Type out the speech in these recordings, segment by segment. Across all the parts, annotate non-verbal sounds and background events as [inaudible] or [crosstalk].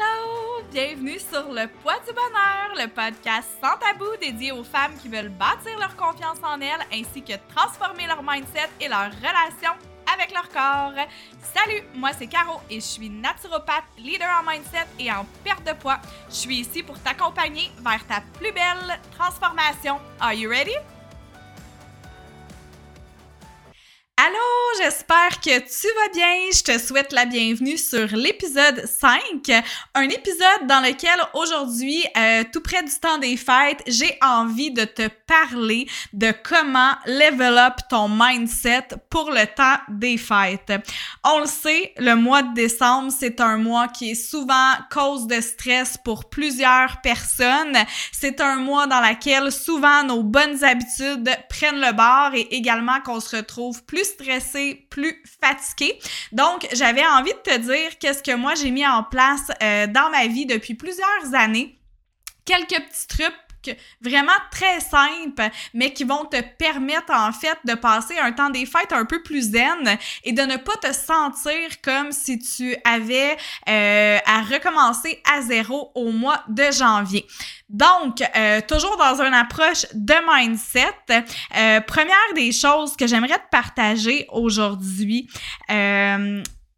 Hello! Bienvenue sur Le Poids du Bonheur, le podcast sans tabou dédié aux femmes qui veulent bâtir leur confiance en elles ainsi que transformer leur mindset et leur relation avec leur corps. Salut, moi c'est Caro et je suis naturopathe, leader en mindset et en perte de poids. Je suis ici pour t'accompagner vers ta plus belle transformation. Are you ready? Allô, j'espère que tu vas bien. Je te souhaite la bienvenue sur l'épisode 5, un épisode dans lequel aujourd'hui, euh, tout près du temps des fêtes, j'ai envie de te parler de comment level up ton mindset pour le temps des fêtes. On le sait, le mois de décembre, c'est un mois qui est souvent cause de stress pour plusieurs personnes. C'est un mois dans lequel souvent nos bonnes habitudes prennent le bord et également qu'on se retrouve plus stressé, plus fatigué. Donc, j'avais envie de te dire qu'est-ce que moi j'ai mis en place euh, dans ma vie depuis plusieurs années. Quelques petits trucs vraiment très simples, mais qui vont te permettre en fait de passer un temps des fêtes un peu plus zen et de ne pas te sentir comme si tu avais euh, à recommencer à zéro au mois de janvier. Donc, euh, toujours dans une approche de mindset, euh, première des choses que j'aimerais te partager aujourd'hui,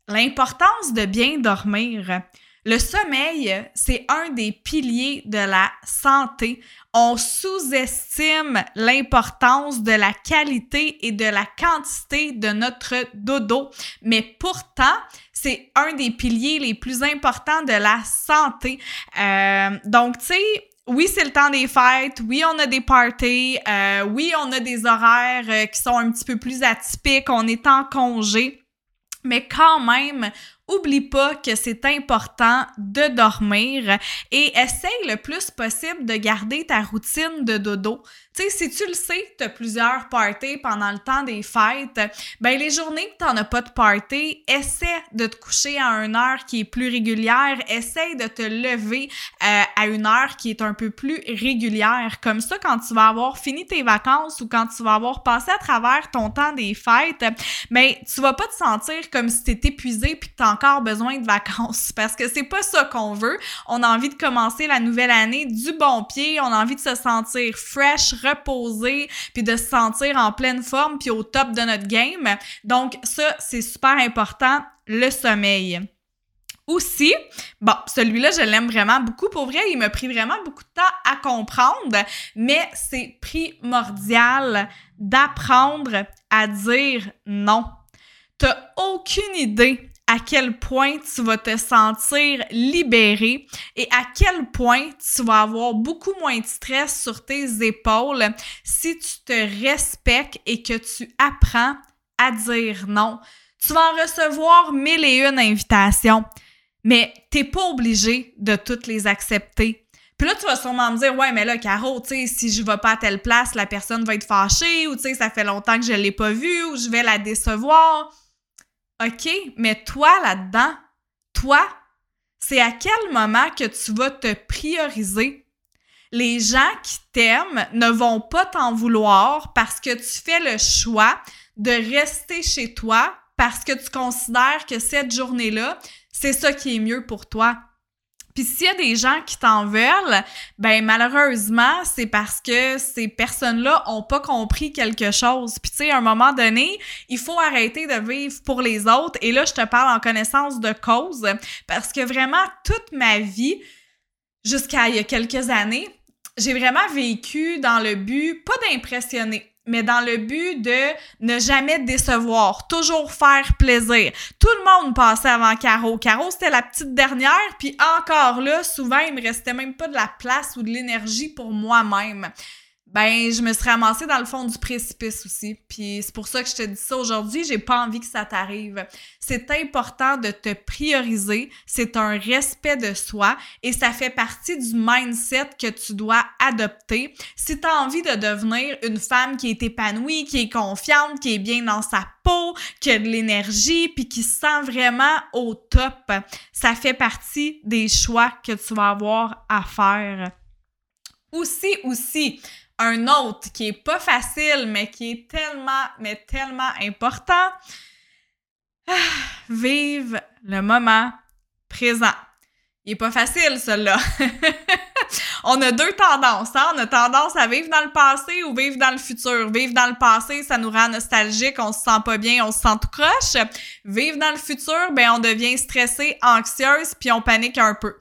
l'importance de bien dormir. Le sommeil, c'est un des piliers de la santé. On sous-estime l'importance de la qualité et de la quantité de notre dodo, mais pourtant, c'est un des piliers les plus importants de la santé. Euh, donc, tu sais, oui, c'est le temps des fêtes. Oui, on a des parties. Euh, oui, on a des horaires euh, qui sont un petit peu plus atypiques. On est en congé. Mais quand même, oublie pas que c'est important de dormir et essaye le plus possible de garder ta routine de dodo. Tu sais, si tu le sais, tu as plusieurs parties pendant le temps des fêtes, ben les journées que tu as pas de party, essaie de te coucher à une heure qui est plus régulière, essaie de te lever euh, à une heure qui est un peu plus régulière. Comme ça, quand tu vas avoir fini tes vacances ou quand tu vas avoir passé à travers ton temps des fêtes, ben tu vas pas te sentir comme si tu épuisé puis que encore besoin de vacances [laughs] parce que c'est pas ça qu'on veut. On a envie de commencer la nouvelle année du bon pied, on a envie de se sentir fresh, reposé, puis de se sentir en pleine forme puis au top de notre game. Donc ça, c'est super important, le sommeil. Aussi, bon, celui-là, je l'aime vraiment beaucoup. Pour vrai, il m'a pris vraiment beaucoup de temps à comprendre, mais c'est primordial d'apprendre à dire non. T'as aucune idée à quel point tu vas te sentir libéré et à quel point tu vas avoir beaucoup moins de stress sur tes épaules si tu te respectes et que tu apprends à dire non. Tu vas en recevoir mille et une invitations, mais t'es pas obligé de toutes les accepter. Puis là, tu vas sûrement me dire, ouais, mais là, Caro, tu sais, si je vais pas à telle place, la personne va être fâchée, ou tu sais, ça fait longtemps que je l'ai pas vue, ou je vais la décevoir. OK, mais toi là-dedans, toi, c'est à quel moment que tu vas te prioriser? Les gens qui t'aiment ne vont pas t'en vouloir parce que tu fais le choix de rester chez toi parce que tu considères que cette journée-là, c'est ça qui est mieux pour toi. Puis s'il y a des gens qui t'en veulent, ben malheureusement, c'est parce que ces personnes-là ont pas compris quelque chose. Puis tu sais, à un moment donné, il faut arrêter de vivre pour les autres. Et là, je te parle en connaissance de cause parce que vraiment toute ma vie, jusqu'à il y a quelques années, j'ai vraiment vécu dans le but pas d'impressionner mais dans le but de ne jamais décevoir, toujours faire plaisir. Tout le monde passait avant Caro. Caro, c'était la petite dernière, puis encore là, souvent, il me restait même pas de la place ou de l'énergie pour moi-même ben je me suis ramassée dans le fond du précipice aussi. Puis c'est pour ça que je te dis ça aujourd'hui, j'ai pas envie que ça t'arrive. C'est important de te prioriser, c'est un respect de soi et ça fait partie du mindset que tu dois adopter. Si tu as envie de devenir une femme qui est épanouie, qui est confiante, qui est bien dans sa peau, qui a de l'énergie puis qui se sent vraiment au top, ça fait partie des choix que tu vas avoir à faire. Aussi, aussi, un autre qui est pas facile, mais qui est tellement, mais tellement important. Ah, vive le moment présent. Il est pas facile, celui-là. [laughs] on a deux tendances. Hein? On a tendance à vivre dans le passé ou vivre dans le futur. Vivre dans le passé, ça nous rend nostalgique, on se sent pas bien, on se sent tout croche. Vivre dans le futur, ben on devient stressé, anxieuse, puis on panique un peu.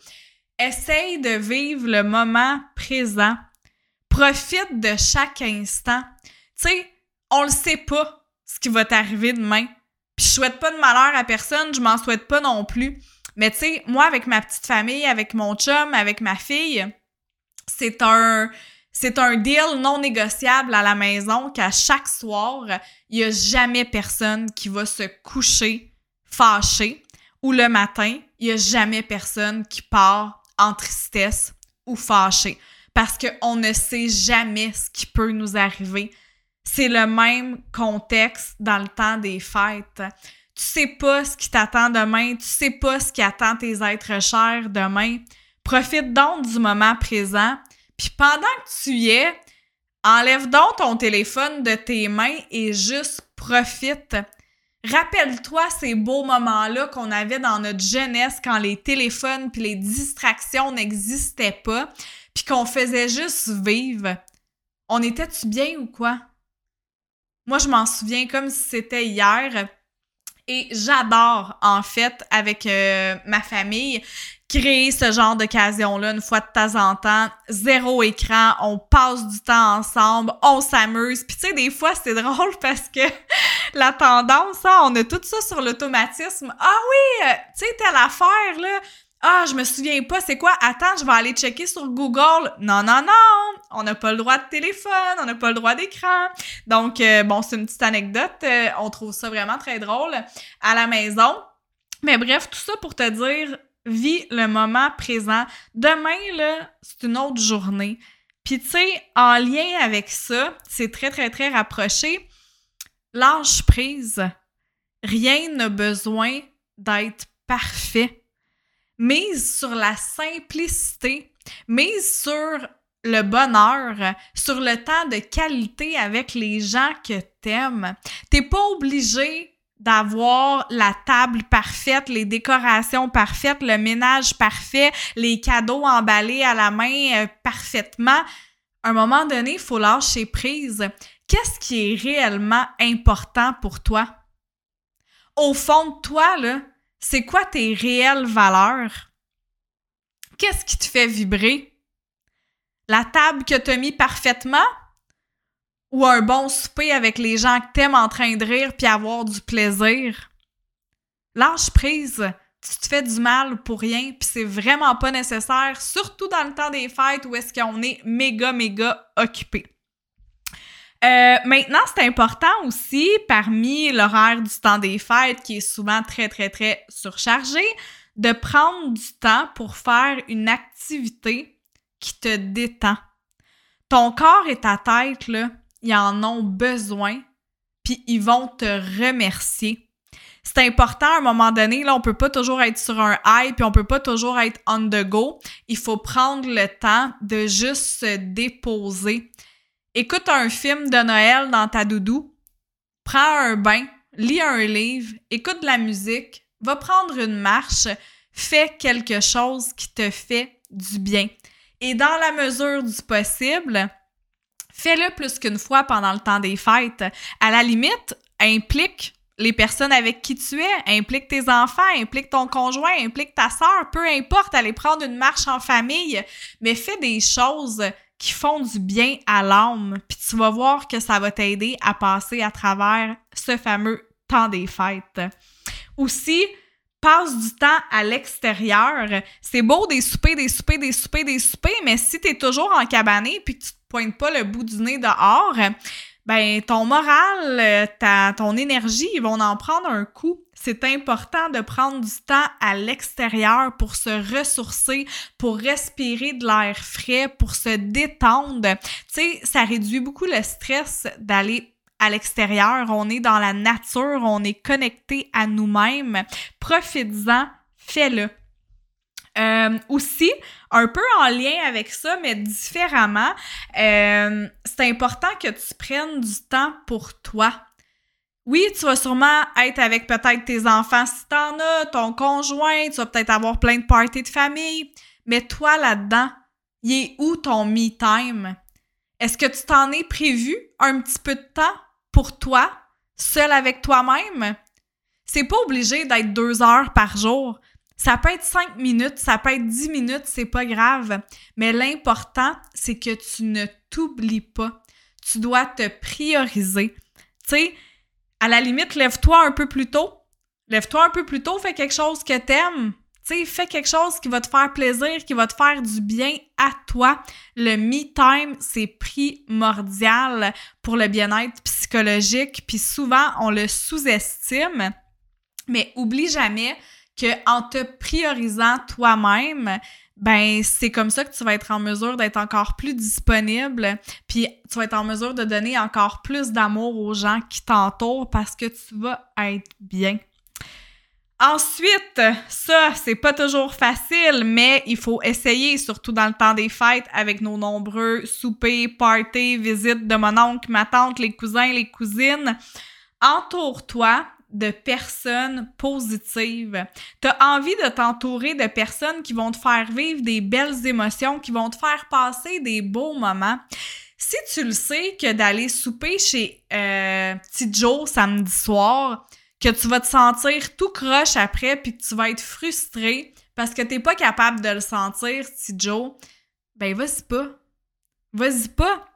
Essaye de vivre le moment présent. Profite de chaque instant. Tu sais, on le sait pas ce qui va t'arriver demain. Puis je souhaite pas de malheur à personne, je m'en souhaite pas non plus. Mais tu sais, moi avec ma petite famille, avec mon chum, avec ma fille, c'est un c'est un deal non négociable à la maison qu'à chaque soir, il y a jamais personne qui va se coucher fâché ou le matin, il y a jamais personne qui part en tristesse ou fâché parce qu'on ne sait jamais ce qui peut nous arriver. C'est le même contexte dans le temps des fêtes. Tu sais pas ce qui t'attend demain, tu sais pas ce qui attend tes êtres chers demain. Profite donc du moment présent puis pendant que tu y es, enlève donc ton téléphone de tes mains et juste profite. Rappelle-toi ces beaux moments-là qu'on avait dans notre jeunesse quand les téléphones puis les distractions n'existaient pas, puis qu'on faisait juste vivre. On était-tu bien ou quoi? Moi, je m'en souviens comme si c'était hier. Et j'adore, en fait, avec euh, ma famille, créer ce genre d'occasion-là une fois de temps en temps. Zéro écran, on passe du temps ensemble, on s'amuse. Puis tu sais, des fois, c'est drôle [laughs] parce que la tendance, hein, on a tout ça sur l'automatisme. Ah oui, euh, tu sais, telle affaire, là. Ah, je me souviens pas, c'est quoi? Attends, je vais aller checker sur Google. Non, non, non! On n'a pas le droit de téléphone, on n'a pas le droit d'écran. Donc, euh, bon, c'est une petite anecdote. Euh, on trouve ça vraiment très drôle à la maison. Mais bref, tout ça pour te dire, vis le moment présent. Demain, là, c'est une autre journée. Puis, tu sais, en lien avec ça, c'est très, très, très rapproché. Lâche prise. Rien n'a besoin d'être parfait. Mise sur la simplicité, mise sur le bonheur, sur le temps de qualité avec les gens que t'aimes. T'es pas obligé d'avoir la table parfaite, les décorations parfaites, le ménage parfait, les cadeaux emballés à la main euh, parfaitement. À un moment donné, il faut lâcher prise. Qu'est-ce qui est réellement important pour toi? Au fond de toi, là, c'est quoi tes réelles valeurs? Qu'est-ce qui te fait vibrer? La table que tu as mis parfaitement? Ou un bon souper avec les gens que t'aimes en train de rire puis avoir du plaisir? Lâche prise. Tu te fais du mal pour rien puis c'est vraiment pas nécessaire, surtout dans le temps des fêtes où est-ce qu'on est méga, méga occupé. Euh, maintenant, c'est important aussi, parmi l'horaire du temps des fêtes qui est souvent très, très, très surchargé, de prendre du temps pour faire une activité qui te détend. Ton corps et ta tête, là, ils en ont besoin, puis ils vont te remercier. C'est important à un moment donné, là, on peut pas toujours être sur un high, puis on peut pas toujours être on the go. Il faut prendre le temps de juste se déposer. Écoute un film de Noël dans ta doudou, prends un bain, lis un livre, écoute de la musique, va prendre une marche, fais quelque chose qui te fait du bien. Et dans la mesure du possible, Fais-le plus qu'une fois pendant le temps des fêtes. À la limite, implique les personnes avec qui tu es, implique tes enfants, implique ton conjoint, implique ta soeur, peu importe, aller prendre une marche en famille, mais fais des choses qui font du bien à l'âme, puis tu vas voir que ça va t'aider à passer à travers ce fameux temps des fêtes. Aussi, passe du temps à l'extérieur. C'est beau des soupers, des soupers, des soupers, des soupers, mais si tu es toujours en cabané puis que tu te pointes pas le bout du nez dehors, ben ton moral, ta, ton énergie, ils vont en prendre un coup. C'est important de prendre du temps à l'extérieur pour se ressourcer, pour respirer de l'air frais, pour se détendre. Tu sais, ça réduit beaucoup le stress d'aller à l'extérieur, on est dans la nature, on est connecté à nous-mêmes. Profites-en, fais-le. Euh, aussi, un peu en lien avec ça, mais différemment, euh, c'est important que tu prennes du temps pour toi. oui, tu vas sûrement être avec peut-être tes enfants si t'en as, ton conjoint, tu vas peut-être avoir plein de parties de famille, mais toi là-dedans, il est où ton me time? Est-ce que tu t'en es prévu un petit peu de temps pour toi, seul avec toi-même? C'est pas obligé d'être deux heures par jour. Ça peut être cinq minutes, ça peut être dix minutes, c'est pas grave. Mais l'important, c'est que tu ne t'oublies pas. Tu dois te prioriser. Tu sais, à la limite, lève-toi un peu plus tôt. Lève-toi un peu plus tôt, fais quelque chose que t'aimes. Tu sais, fais quelque chose qui va te faire plaisir, qui va te faire du bien à toi. Le me time, c'est primordial pour le bien-être psychologique, puis souvent on le sous-estime. Mais oublie jamais en te priorisant toi-même, ben c'est comme ça que tu vas être en mesure d'être encore plus disponible, puis tu vas être en mesure de donner encore plus d'amour aux gens qui t'entourent parce que tu vas être bien. Ensuite, ça, c'est pas toujours facile, mais il faut essayer, surtout dans le temps des fêtes, avec nos nombreux soupers, parties, visites de mon oncle, ma tante, les cousins, les cousines. Entoure-toi de personnes positives. Tu as envie de t'entourer de personnes qui vont te faire vivre des belles émotions, qui vont te faire passer des beaux moments. Si tu le sais que d'aller souper chez euh, Joe samedi soir, que tu vas te sentir tout croche après puis que tu vas être frustré parce que t'es pas capable de le sentir, Petit Joe, ben vas-y pas. Vas-y pas.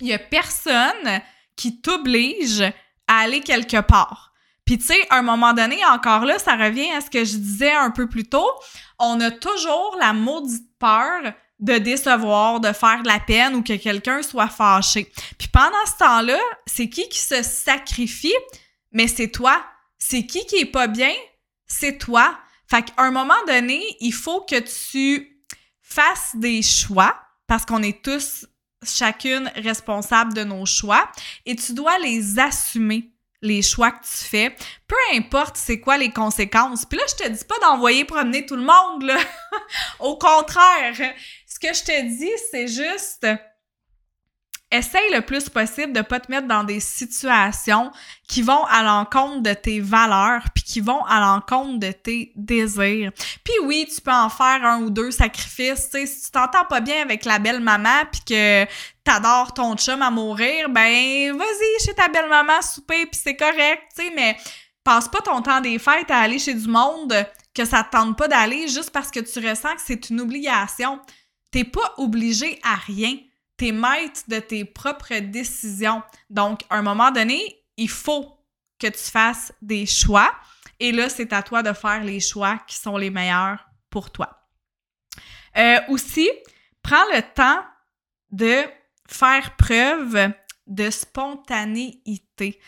Il y a personne qui t'oblige à aller quelque part. Puis tu sais, à un moment donné, encore là, ça revient à ce que je disais un peu plus tôt, on a toujours la maudite peur de décevoir, de faire de la peine ou que quelqu'un soit fâché. Puis pendant ce temps-là, c'est qui qui se sacrifie? Mais c'est toi. C'est qui qui est pas bien? C'est toi. Fait qu'à un moment donné, il faut que tu fasses des choix parce qu'on est tous chacune responsable de nos choix et tu dois les assumer les choix que tu fais, peu importe c'est quoi les conséquences. Puis là, je te dis pas d'envoyer promener tout le monde, là. [laughs] Au contraire, ce que je te dis, c'est juste essaye le plus possible de pas te mettre dans des situations qui vont à l'encontre de tes valeurs puis qui vont à l'encontre de tes désirs. Puis oui, tu peux en faire un ou deux sacrifices, tu si tu t'entends pas bien avec la belle maman puis que t'adores ton chum à mourir, ben vas-y chez ta belle maman souper puis c'est correct, tu sais, mais passe pas ton temps des fêtes à aller chez du monde que ça te tente pas d'aller juste parce que tu ressens que c'est une obligation. T'es pas obligé à rien t'es maître de tes propres décisions. Donc, à un moment donné, il faut que tu fasses des choix. Et là, c'est à toi de faire les choix qui sont les meilleurs pour toi. Euh, aussi, prends le temps de faire preuve de spontanéité.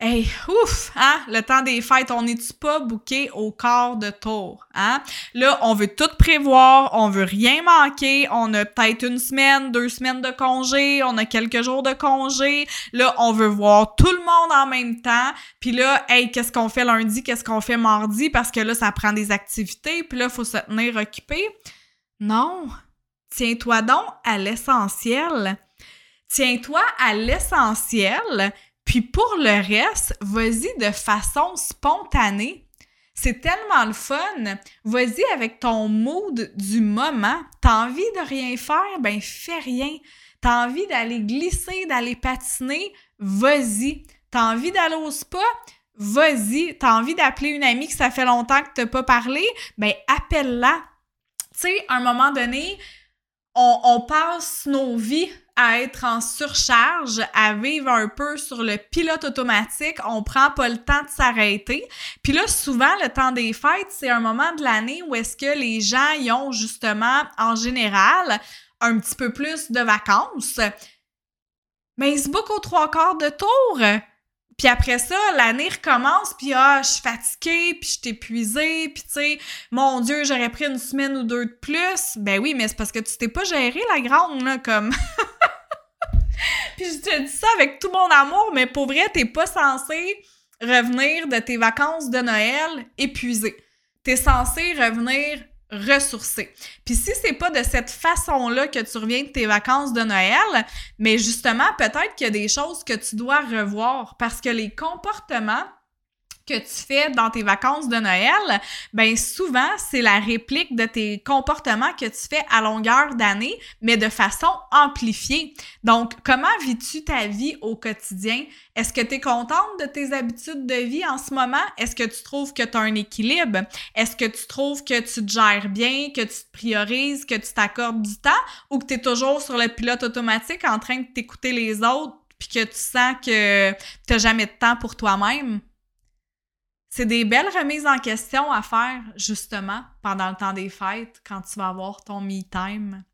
Hey, ouf, hein? Le temps des fêtes, on n'est-tu pas bouqué au corps de tour, hein? Là, on veut tout prévoir, on veut rien manquer, on a peut-être une semaine, deux semaines de congé, on a quelques jours de congé. Là, on veut voir tout le monde en même temps. Puis là, hey, qu'est-ce qu'on fait lundi, qu'est-ce qu'on fait mardi? Parce que là, ça prend des activités, puis là, faut se tenir occupé. Non! Tiens-toi donc à l'essentiel. Tiens-toi à l'essentiel puis pour le reste, vas-y de façon spontanée. C'est tellement le fun. Vas-y avec ton mood du moment. T'as envie de rien faire? Ben fais rien. T'as envie d'aller glisser, d'aller patiner? Vas-y. T'as envie d'aller au spa? Vas-y. T'as envie d'appeler une amie que ça fait longtemps que t'as pas parlé? Ben appelle-la. Tu sais, à un moment donné, on, on passe nos vies à être en surcharge, à vivre un peu sur le pilote automatique, on prend pas le temps de s'arrêter. Puis là, souvent, le temps des fêtes, c'est un moment de l'année où est-ce que les gens y ont justement, en général, un petit peu plus de vacances. Mais ils se bookent aux trois quarts de tour. Puis après ça, l'année recommence, puis ah, je suis fatiguée, puis je suis épuisée, puis tu sais, mon Dieu, j'aurais pris une semaine ou deux de plus. Ben oui, mais c'est parce que tu t'es pas géré la grande, là, comme... [laughs] Puis je te dis ça avec tout mon amour, mais pour vrai, t'es pas censé revenir de tes vacances de Noël épuisé. T'es censé revenir ressourcer. Puis si c'est pas de cette façon-là que tu reviens de tes vacances de Noël, mais justement, peut-être qu'il y a des choses que tu dois revoir parce que les comportements que tu fais dans tes vacances de Noël, ben souvent c'est la réplique de tes comportements que tu fais à longueur d'année, mais de façon amplifiée. Donc, comment vis-tu ta vie au quotidien? Est-ce que tu es contente de tes habitudes de vie en ce moment? Est-ce que tu trouves que tu as un équilibre? Est-ce que tu trouves que tu te gères bien, que tu te priorises, que tu t'accordes du temps ou que tu es toujours sur le pilote automatique en train de t'écouter les autres puis que tu sens que tu n'as jamais de temps pour toi-même? C'est des belles remises en question à faire, justement, pendant le temps des fêtes, quand tu vas avoir ton me-time.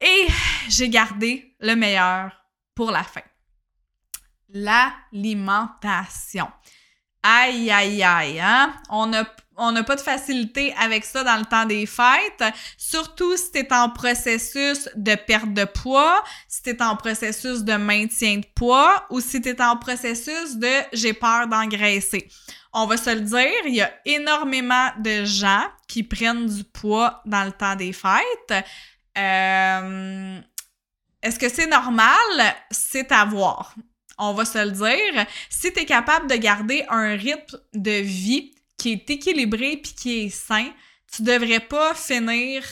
Et j'ai gardé le meilleur pour la fin. L'alimentation. Aïe, aïe, aïe, hein? On a on n'a pas de facilité avec ça dans le temps des fêtes, surtout si tu es en processus de perte de poids, si tu es en processus de maintien de poids ou si tu es en processus de j'ai peur d'engraisser. On va se le dire, il y a énormément de gens qui prennent du poids dans le temps des fêtes. Euh, est-ce que c'est normal? C'est à voir. On va se le dire. Si tu es capable de garder un rythme de vie qui est équilibré puis qui est sain, tu devrais pas finir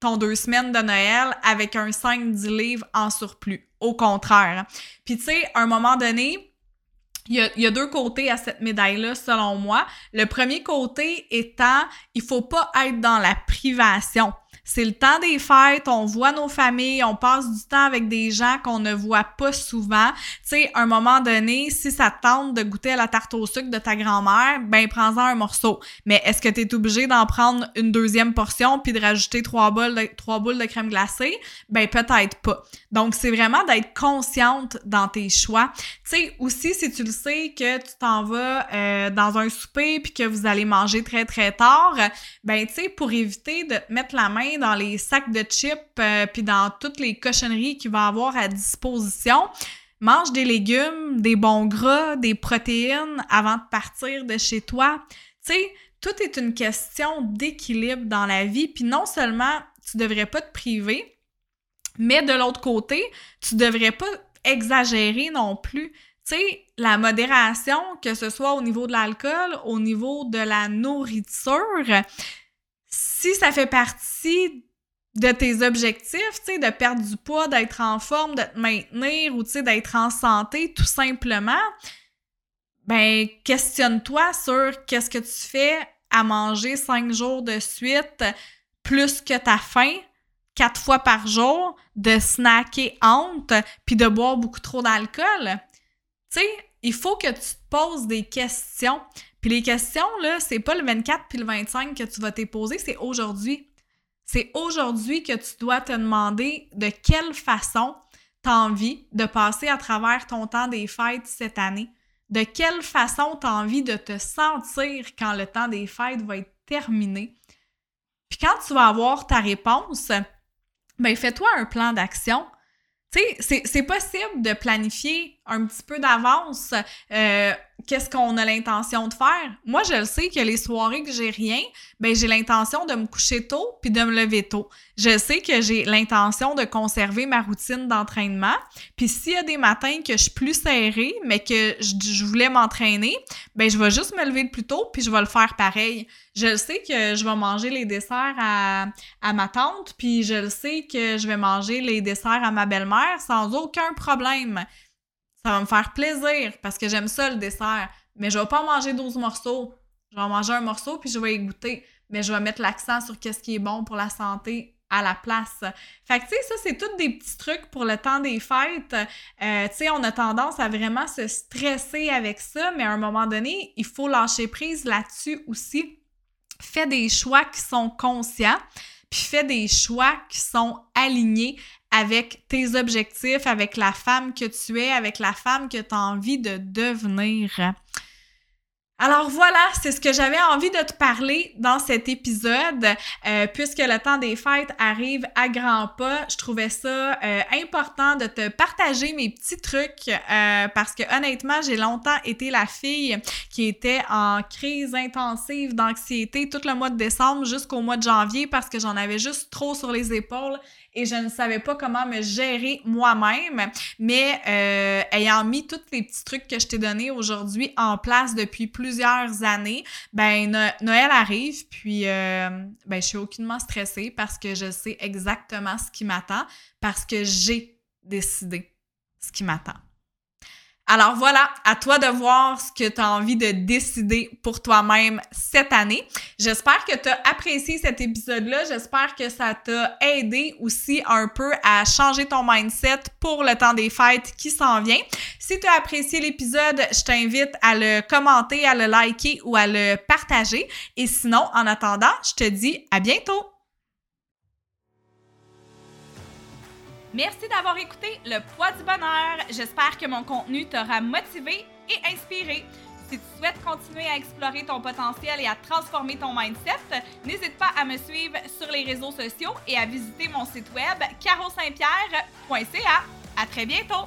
ton deux semaines de Noël avec un 5-10 livres en surplus. Au contraire. Puis tu sais, à un moment donné, il y, a, deux côtés à cette médaille-là, selon moi. Le premier côté étant, il faut pas être dans la privation. C'est le temps des fêtes, on voit nos familles, on passe du temps avec des gens qu'on ne voit pas souvent. Tu sais, à un moment donné, si ça te tente de goûter à la tarte au sucre de ta grand-mère, ben prends-en un morceau. Mais est-ce que tu es obligé d'en prendre une deuxième portion puis de rajouter trois boules de, trois boules de crème glacée? Ben peut-être pas. Donc, c'est vraiment d'être consciente dans tes choix. Tu sais, aussi, si tu le sais que tu t'en vas euh, dans un souper puis que vous allez manger très, très tard, ben tu sais, pour éviter de mettre la main dans les sacs de chips euh, puis dans toutes les cochonneries qu'il va avoir à disposition. Mange des légumes, des bons gras, des protéines avant de partir de chez toi. Tu sais, tout est une question d'équilibre dans la vie. Puis non seulement tu devrais pas te priver, mais de l'autre côté, tu devrais pas exagérer non plus. Tu sais, la modération, que ce soit au niveau de l'alcool, au niveau de la nourriture, si ça fait partie de tes objectifs, tu sais, de perdre du poids, d'être en forme, de te maintenir ou, tu sais, d'être en santé, tout simplement, ben, questionne-toi sur qu'est-ce que tu fais à manger cinq jours de suite plus que ta faim, quatre fois par jour, de snacker honte, puis de boire beaucoup trop d'alcool. Tu sais, il faut que tu te poses des questions. Puis les questions, là, c'est pas le 24 puis le 25 que tu vas te poser, c'est aujourd'hui. C'est aujourd'hui que tu dois te demander de quelle façon tu as envie de passer à travers ton temps des fêtes cette année. De quelle façon tu as envie de te sentir quand le temps des fêtes va être terminé. Puis quand tu vas avoir ta réponse, ben fais-toi un plan d'action. Tu sais, c'est possible de planifier un petit peu d'avance euh, qu'est-ce qu'on a l'intention de faire. Moi, je le sais que les soirées que j'ai rien, ben j'ai l'intention de me coucher tôt puis de me lever tôt. Je sais que j'ai l'intention de conserver ma routine d'entraînement. Puis s'il y a des matins que je suis plus serrée, mais que je, voulais m'entraîner, ben je vais juste me lever plus tôt puis je vais le faire pareil. Je sais que je vais manger les desserts à, à ma tante, puis je le sais que je vais manger les desserts à ma belle-mère sans aucun problème. Ça va me faire plaisir parce que j'aime ça le dessert. Mais je vais pas manger 12 morceaux. Je vais manger un morceau puis je vais y goûter. Mais je vais mettre l'accent sur qu'est-ce qui est bon pour la santé à la place. Fait que, tu sais, ça, c'est tous des petits trucs pour le temps des fêtes. Euh, tu sais, on a tendance à vraiment se stresser avec ça, mais à un moment donné, il faut lâcher prise là-dessus aussi. Fais des choix qui sont conscients, puis fais des choix qui sont alignés avec tes objectifs, avec la femme que tu es, avec la femme que tu as envie de devenir. Alors voilà, c'est ce que j'avais envie de te parler dans cet épisode. Euh, puisque le temps des fêtes arrive à grands pas, je trouvais ça euh, important de te partager mes petits trucs euh, parce que honnêtement, j'ai longtemps été la fille qui était en crise intensive d'anxiété tout le mois de décembre jusqu'au mois de janvier parce que j'en avais juste trop sur les épaules et je ne savais pas comment me gérer moi-même. Mais euh, ayant mis tous les petits trucs que je t'ai donnés aujourd'hui en place depuis plusieurs années, ben Noël arrive, puis euh, ben je suis aucunement stressée parce que je sais exactement ce qui m'attend, parce que j'ai décidé ce qui m'attend. Alors voilà, à toi de voir ce que tu as envie de décider pour toi-même cette année. J'espère que tu as apprécié cet épisode-là. J'espère que ça t'a aidé aussi un peu à changer ton mindset pour le temps des fêtes qui s'en vient. Si tu as apprécié l'épisode, je t'invite à le commenter, à le liker ou à le partager. Et sinon, en attendant, je te dis à bientôt! Merci d'avoir écouté Le Poids du Bonheur. J'espère que mon contenu t'aura motivé et inspiré. Si tu souhaites continuer à explorer ton potentiel et à transformer ton mindset, n'hésite pas à me suivre sur les réseaux sociaux et à visiter mon site web carosaintpierre.ca. À très bientôt!